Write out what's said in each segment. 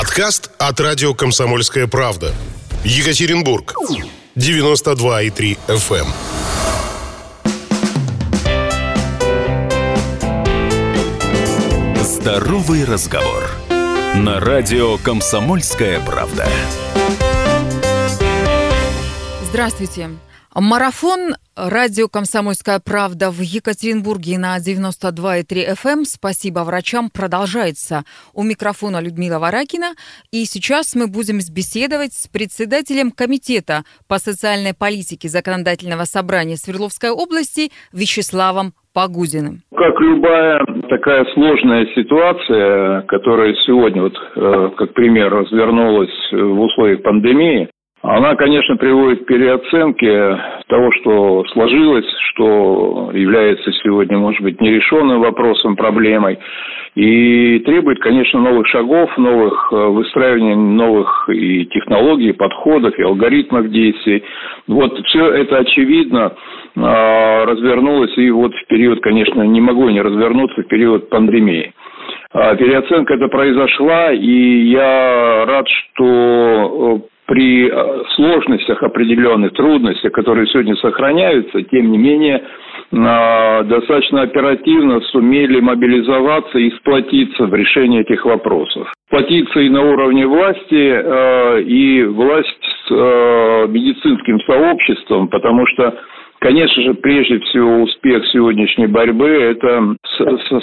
Подкаст от радио «Комсомольская правда». Екатеринбург. 92,3 FM. эм. Здоровый разговор. На радио «Комсомольская правда». Здравствуйте. Марафон радио «Комсомольская правда» в Екатеринбурге на 92,3 FM. Эм. Спасибо врачам. Продолжается. У микрофона Людмила Варакина. И сейчас мы будем беседовать с председателем Комитета по социальной политике Законодательного собрания Свердловской области Вячеславом Погудиным. Как любая такая сложная ситуация, которая сегодня, вот, э, как пример, развернулась в условиях пандемии, она, конечно, приводит к переоценке того, что сложилось, что является сегодня, может быть, нерешенным вопросом, проблемой. И требует, конечно, новых шагов, новых э, выстраиваний новых и технологий, подходов, и алгоритмов действий. Вот все это очевидно э, развернулось, и вот в период, конечно, не могу не развернуться, в период пандемии. А переоценка это произошла, и я рад, что э, при э, сложностях определенных, трудностях, которые сегодня сохраняются, тем не менее, э, достаточно оперативно сумели мобилизоваться и сплотиться в решении этих вопросов. Сплотиться и на уровне власти, э, и власть с медицинским сообществом, потому что Конечно же, прежде всего, успех сегодняшней борьбы – это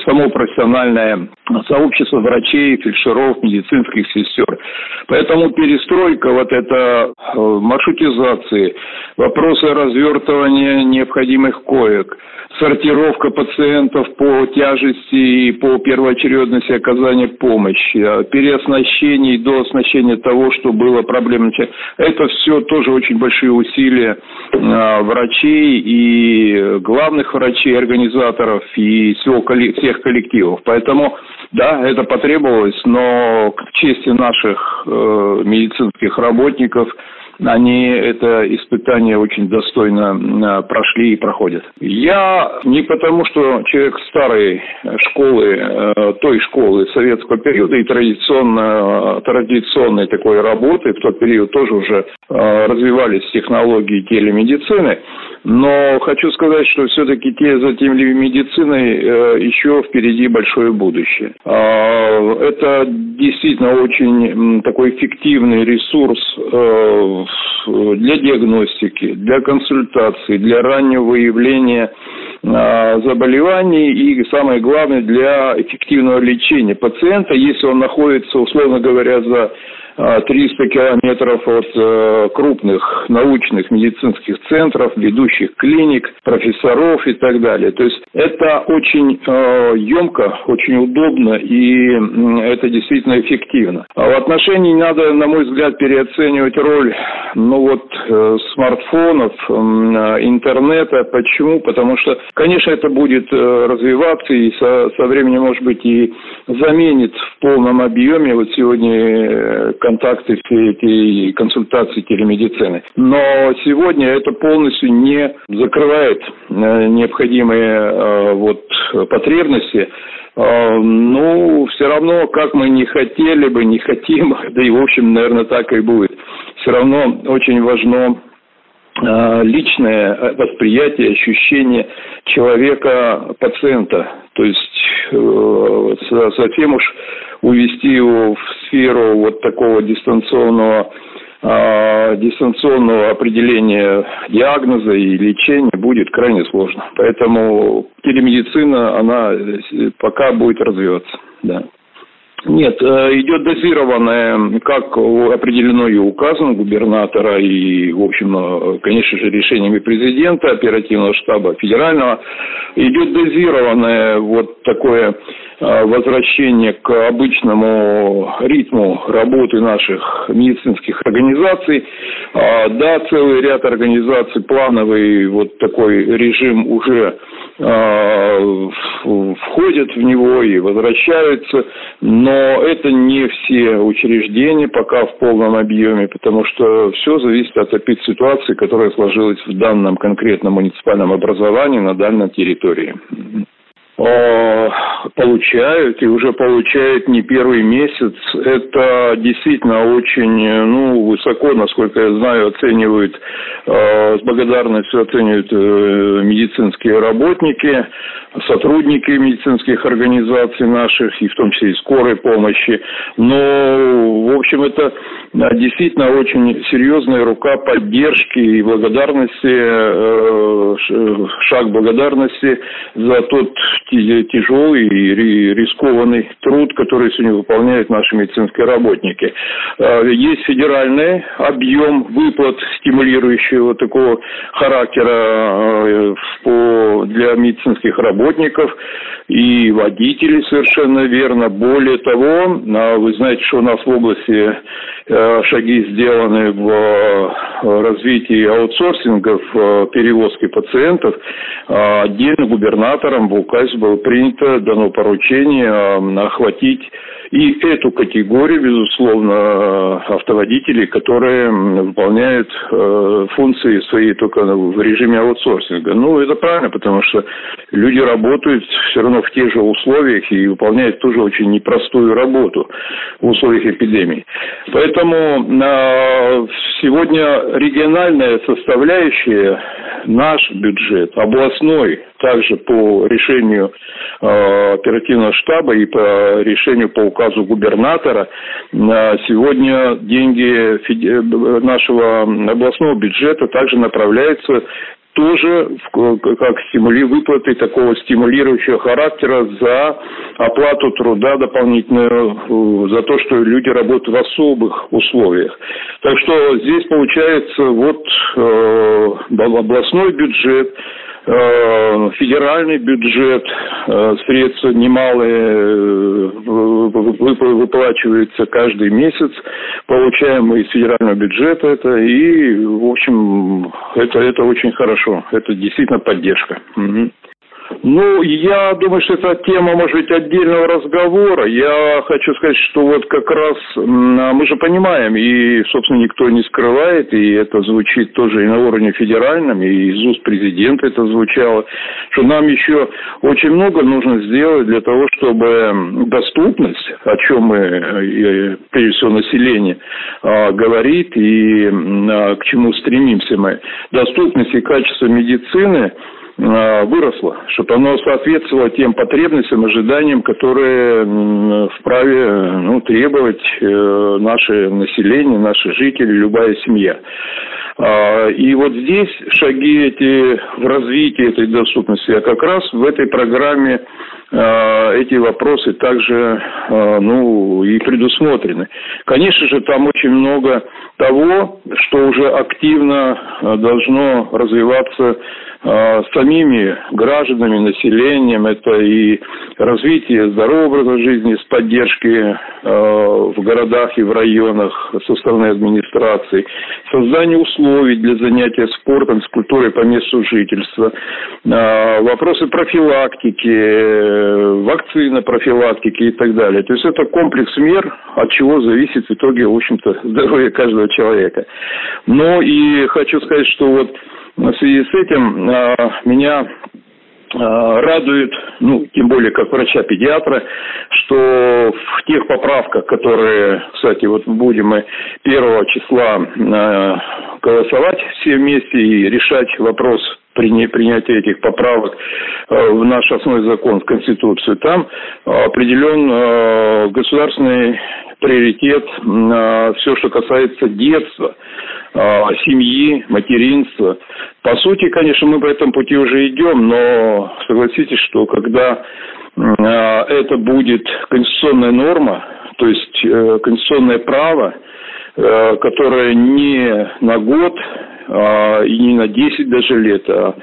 само профессиональное сообщество врачей, фельдшеров, медицинских сестер. Поэтому перестройка, вот эта э, маршрутизации, вопросы развертывания необходимых коек, сортировка пациентов по тяжести и по первоочередности оказания помощи, э, переоснащение и дооснащение того, что было проблемно. Это все тоже очень большие усилия э, и главных врачей, организаторов и всего, всех коллективов. Поэтому, да, это потребовалось, но к чести наших э, медицинских работников – они это испытание очень достойно прошли и проходят. Я не потому, что человек старой школы, э, той школы советского периода и традиционно, традиционной такой работы, в тот период тоже уже развивались технологии телемедицины, но хочу сказать, что все-таки те, за телемедициной еще впереди большое будущее. А, это действительно очень такой эффективный ресурс для диагностики, для консультации, для раннего выявления а, заболеваний и, самое главное, для эффективного лечения пациента, если он находится, условно говоря, за 300 а, километров от э, крупных научных медицинских центров, ведущих клиник, профессоров и так далее. То есть это очень емко, э, очень удобно и это действительно эффективно. А в отношении надо, на мой взгляд, переоценивать роль ну вот, э, смартфонов, интернета. Почему? Потому что, конечно, это будет развиваться и со, со временем, может быть, и заменит в полном объеме. Вот сегодня контакты, все эти консультации телемедицины. Но сегодня это полностью не закрывает э, необходимые э, вот потребности э, ну, все равно, как мы не хотели бы, не хотим, да и, в общем, наверное, так и будет. Все равно очень важно личное восприятие, ощущение человека, пациента. То есть совсем уж увести его в сферу вот такого дистанционного а, дистанционного определения диагноза и лечения будет крайне сложно. Поэтому телемедицина, она пока будет развиваться. Да. Нет, э, идет дозированное, как определено и указом губернатора, и, в общем, э, конечно же, решениями президента, оперативного штаба федерального, идет дозированное вот такое э, возвращение к обычному ритму работы наших медицинских организаций. А, да, целый ряд организаций, плановый вот такой режим уже входят в него и возвращаются, но это не все учреждения пока в полном объеме, потому что все зависит от ситуации, которая сложилась в данном конкретном муниципальном образовании на данной территории. Э, получают и уже получают не первый месяц. Это действительно очень ну, высоко, насколько я знаю, оценивают, э, с благодарностью оценивают э, медицинские работники, сотрудники медицинских организаций наших, и в том числе и скорой помощи. Но, в общем, это действительно очень серьезная рука поддержки и благодарности, шаг благодарности за тот тяжелый и рискованный труд, который сегодня выполняют наши медицинские работники. А, есть федеральный объем выплат, стимулирующего такого характера а, для медицинских работников и водителей, совершенно верно. Более того, а, вы знаете, что у нас в области шаги сделаны в развитии аутсорсинга в перевозке пациентов. Отдельно губернатором в указе было принято, дано поручение охватить и эту категорию, безусловно, автоводителей, которые выполняют э, функции свои только в режиме аутсорсинга. Ну, это правильно, потому что люди работают все равно в тех же условиях и выполняют тоже очень непростую работу в условиях эпидемии. Поэтому э, сегодня региональная составляющая, наш бюджет, областной, также по решению э, оперативного штаба и по решению по указу губернатора, э, сегодня деньги нашего областного бюджета также направляются тоже как стимули выплаты такого стимулирующего характера за оплату труда дополнительную, за то, что люди работают в особых условиях. Так что здесь получается вот э, областной бюджет, Э, федеральный бюджет, э, средства немалые э, выплачиваются каждый месяц, получаемые из федерального бюджета это, и, в общем, это, это очень хорошо, это действительно поддержка. Угу. Ну, я думаю, что это тема, может быть, отдельного разговора. Я хочу сказать, что вот как раз мы же понимаем, и, собственно, никто не скрывает, и это звучит тоже и на уровне федеральном, и из уст президента это звучало, что нам еще очень много нужно сделать для того, чтобы доступность, о чем мы, прежде всего, население а, говорит и а, к чему стремимся мы, доступность и качество медицины – Э, выросло, чтобы оно соответствовало тем потребностям, ожиданиям, которые вправе ну, требовать э, наше население, наши жители, любая семья. А, и вот здесь шаги эти в развитии этой доступности, а как раз в этой программе а, эти вопросы также ну, и предусмотрены. Конечно же, там очень много того, что уже активно должно развиваться а, самими гражданами, населением. Это и развитие здорового образа жизни с поддержки а, в городах и в районах со стороны администрации, создание условий для занятия спортом, с культурой по месту жительства, а, вопросы профилактики, вакцины профилактики и так далее. То есть это комплекс мер, от чего зависит в итоге, в общем-то, здоровье каждого человека. Но и хочу сказать, что вот в связи с этим а, меня а, радует, ну, тем более как врача-педиатра, что в тех поправках, которые, кстати, вот будем мы 1 числа а, голосовать все вместе и решать вопрос принятия этих поправок в наш основной закон, в Конституцию, там определен государственный приоритет все, что касается детства, семьи, материнства. По сути, конечно, мы по этому пути уже идем, но согласитесь, что когда это будет конституционная норма, то есть э, конституционное право, э, которое не на год и не на 10 даже лет, а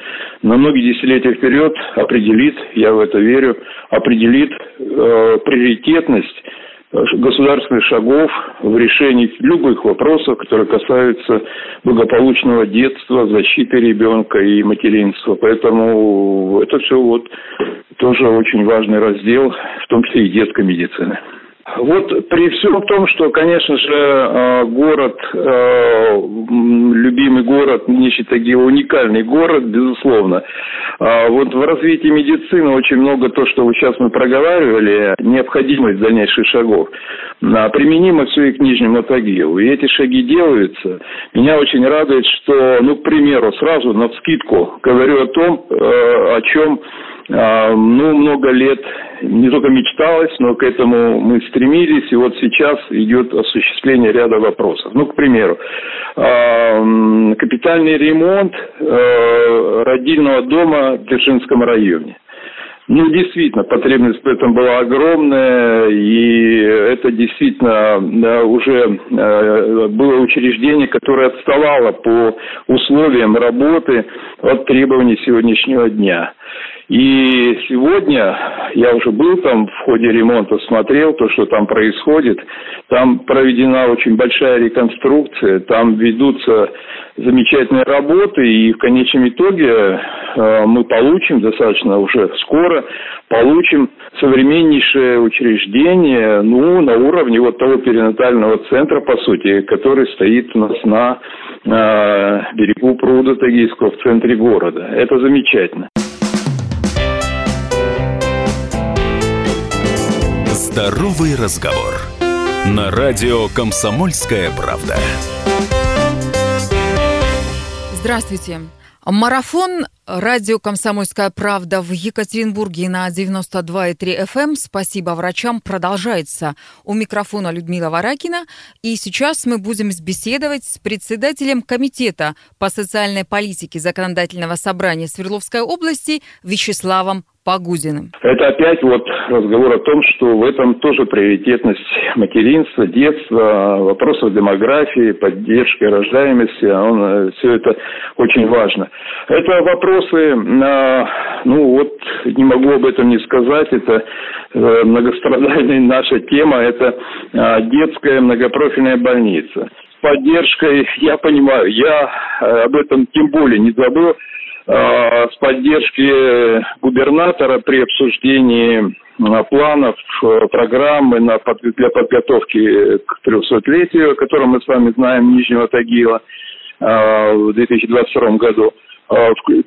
на многие десятилетия вперед определит, я в это верю, определит э, приоритетность государственных шагов в решении любых вопросов, которые касаются благополучного детства, защиты ребенка и материнства. Поэтому это все вот тоже очень важный раздел, в том числе и детской медицины. Вот при всем том, что, конечно же, э, город, э, любимый город Нищий Тагил, уникальный город, безусловно. А вот в развитии медицины очень много то, что сейчас мы проговаривали, необходимость дальнейших шагов. Применимо все и к Нижнему Тагилу. И эти шаги делаются. Меня очень радует, что, ну, к примеру, сразу на вскидку говорю о том, э, о чем а, ну, много лет не только мечталось, но к этому мы стремились, и вот сейчас идет осуществление ряда вопросов. Ну, к примеру, а, капитальный ремонт э, родильного дома в Дзержинском районе. Ну, действительно, потребность в этом была огромная, и это действительно уже э, было учреждение, которое отставало по условиям работы от требований сегодняшнего дня. И сегодня я уже был там в ходе ремонта, смотрел то, что там происходит. Там проведена очень большая реконструкция, там ведутся замечательные работы, и в конечном итоге э, мы получим достаточно уже скоро, получим современнейшее учреждение, ну, на уровне вот того перинатального центра, по сути, который стоит у нас на э, берегу пруда Тагийского в центре города. Это замечательно. Здоровый разговор. На радио «Комсомольская правда». Здравствуйте. Марафон радио «Комсомольская правда» в Екатеринбурге на 92,3 FM. Эм. Спасибо врачам. Продолжается. У микрофона Людмила Варакина. И сейчас мы будем беседовать с председателем Комитета по социальной политике Законодательного собрания Свердловской области Вячеславом Погузиным. Это опять вот разговор о том, что в этом тоже приоритетность материнства, детства, вопросов демографии, поддержки рождаемости, а он, э, все это очень важно. Это вопросы, ну вот не могу об этом не сказать, это э, многострадальная наша тема, это а, детская многопрофильная больница поддержкой, я понимаю, я э, об этом тем более не забыл, с поддержки губернатора при обсуждении э, планов э, программы на, для подготовки к 300-летию, о котором мы с вами знаем, Нижнего Тагила в 2022 году.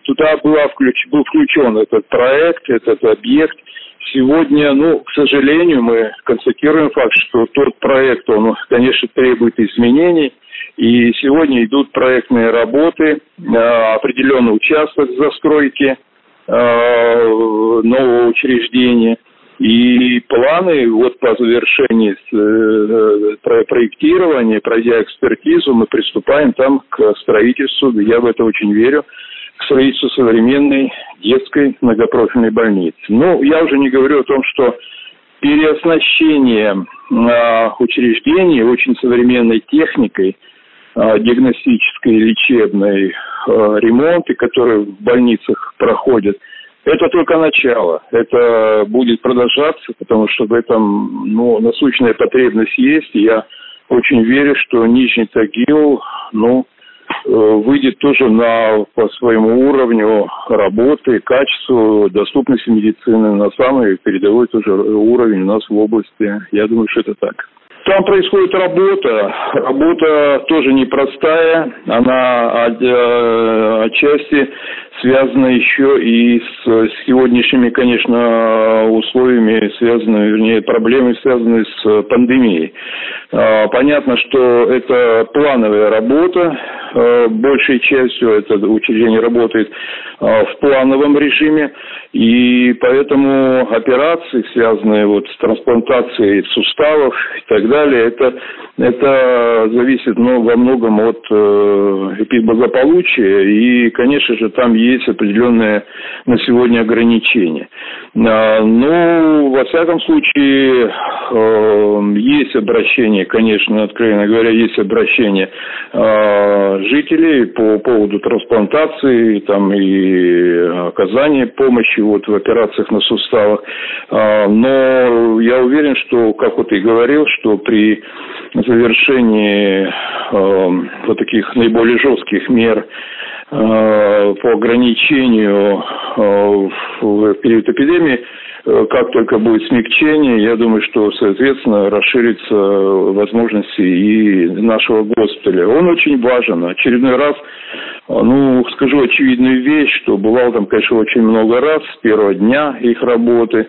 Туда была был включен этот проект, этот объект. Сегодня, ну, к сожалению, мы констатируем факт, что тот проект, он, конечно, требует изменений – и сегодня идут проектные работы, э, определенный участок застройки э, нового учреждения. И планы вот по завершении э, проектирования, пройдя экспертизу, мы приступаем там к строительству, я в это очень верю, к строительству современной детской многопрофильной больницы. Ну, я уже не говорю о том, что переоснащение учреждений очень современной техникой – Э, диагностической и лечебной э, ремонты, которые в больницах проходят, это только начало. Это будет продолжаться, потому что в этом ну, насущная потребность есть. И я очень верю, что Нижний Тагил ну, э, выйдет тоже на, по своему уровню работы, качеству, доступности медицины на самый передовой тоже уровень у нас в области. Я думаю, что это так. Там происходит работа. Работа тоже непростая. Она э, отчасти связана еще и с сегодняшними, конечно, условиями, связанными, вернее, проблемами, связанными с пандемией. А, понятно, что это плановая работа. А, большей частью это учреждение работает а, в плановом режиме. И поэтому операции, связанные вот с трансплантацией суставов и так далее, это, это зависит ну, во многом от э, эпидблагополучия. И, конечно же, там есть определенные на сегодня ограничения. А, ну, во всяком случае, э, есть обращение, конечно, откровенно говоря, есть обращение э, жителей по поводу трансплантации там, и оказания помощи вот в операциях на суставах. А, но я уверен, что, как вот и говорил, что при завершении э, вот таких наиболее жестких мер э, по ограничению в период эпидемии как только будет смягчение, я думаю, что, соответственно, расширятся возможности и нашего госпиталя. Он очень важен. Очередной раз, ну, скажу очевидную вещь, что бывал там, конечно, очень много раз с первого дня их работы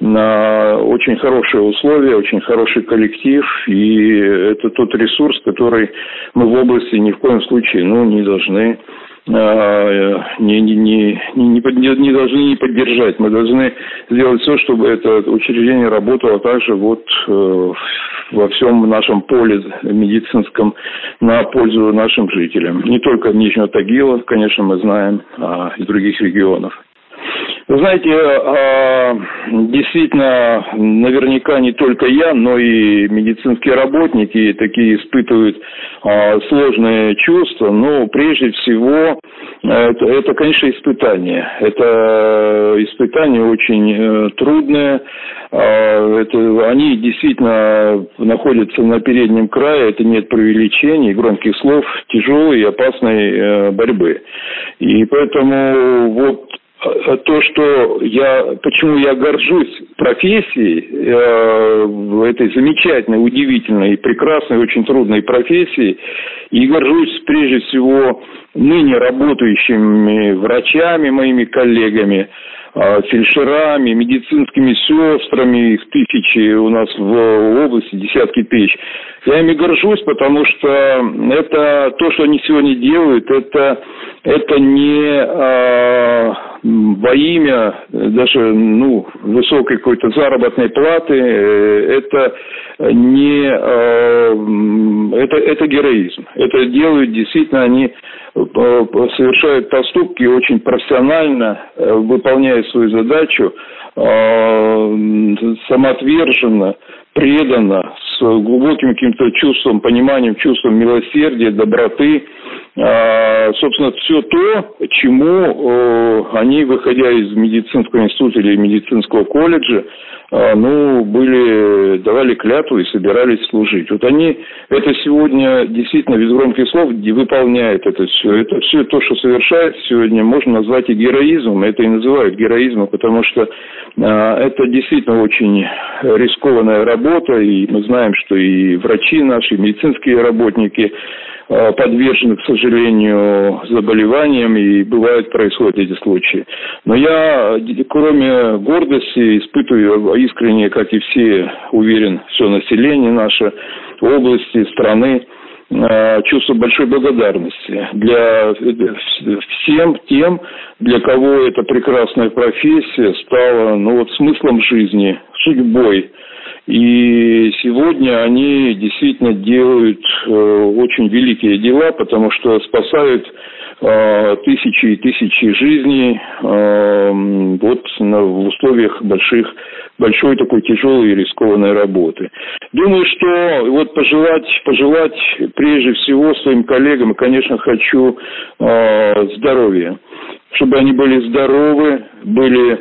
на очень хорошие условия, очень хороший коллектив, и это тот ресурс, который мы в области ни в коем случае ну, не должны не, не, не, не, не должны не поддержать. Мы должны сделать все, чтобы это учреждение работало также вот э, во всем нашем поле медицинском на пользу нашим жителям. Не только Нижнего Тагила, конечно, мы знаем, а и других регионов. Знаете, а, действительно, наверняка не только я, но и медицинские работники такие испытывают а, сложные чувства. Но прежде всего, это, это конечно, испытание. Это испытание очень э, трудное. А, это, они действительно находятся на переднем крае, это нет преувеличений, громких слов, тяжелой и опасной э, борьбы. И поэтому вот Э, то, что я, почему я горжусь профессией, э, этой замечательной, удивительной, прекрасной, очень трудной профессией, и горжусь прежде всего ныне работающими врачами, моими коллегами, э, фельдшерами, медицинскими сестрами, их тысячи у нас в области, десятки тысяч. Я ими горжусь, потому что это то, что они сегодня делают, это, это не э, во имя даже ну, высокой какой-то заработной платы, э, это не э, это, это героизм. Это делают действительно они э, совершают поступки очень профессионально, выполняя свою задачу, самоотверженно, преданно, с глубоким каким-то чувством, пониманием, чувством милосердия, доброты. А, собственно, все то, чему они, выходя из медицинского института или медицинского колледжа, а, ну, были, давали клятву и собирались служить. Вот они это сегодня действительно без громких слов выполняют это все. Это все то, что совершает сегодня, можно назвать и героизмом. Это и называют героизмом, потому что а, это действительно очень рискованная работа, и мы знаем, что и врачи наши, и медицинские работники Э, подвержены, к сожалению, заболеваниям, и бывают, происходят эти случаи. Но я, кроме гордости, испытываю искренне, как и все, уверен, все население наше, области, страны, э, чувство большой благодарности для всем тем, для кого эта прекрасная профессия стала ну, вот, смыслом жизни, судьбой, и сегодня они действительно делают э, очень великие дела, потому что спасают э, тысячи и тысячи жизней э, вот на, в условиях больших, большой такой тяжелой и рискованной работы. Думаю, что вот пожелать, пожелать прежде всего своим коллегам, и, конечно, хочу здоровья, чтобы они были здоровы, были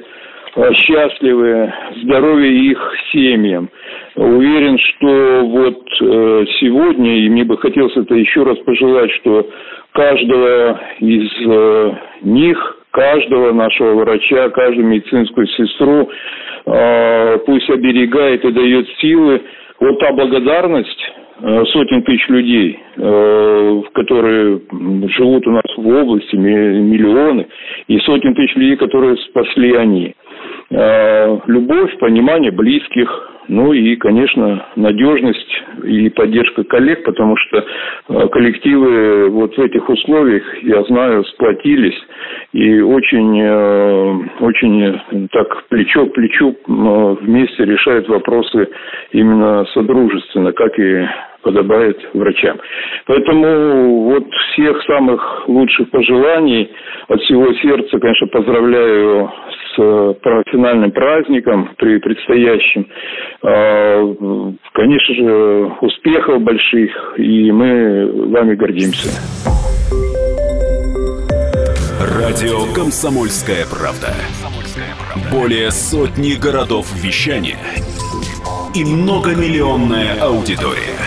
счастливы, здоровья их семьям. Уверен, что вот э, сегодня, и мне бы хотелось это еще раз пожелать, что каждого из э, них, каждого нашего врача, каждую медицинскую сестру пусть оберегает и дает силы. Вот та благодарность, сотен тысяч людей, которые живут у нас в области, миллионы, и сотен тысяч людей, которые спасли они. Э, любовь, понимание близких, ну и, конечно, надежность и поддержка коллег, потому что э, коллективы вот в этих условиях, я знаю, сплотились и очень, э, очень так плечо к плечу вместе решают вопросы именно содружественно, как и подобает врачам. Поэтому вот всех самых лучших пожеланий от всего сердца, конечно, поздравляю с финальным праздником при предстоящем. А, конечно же, успехов больших, и мы вами гордимся. Радио «Комсомольская правда». Более сотни городов вещания и многомиллионная аудитория.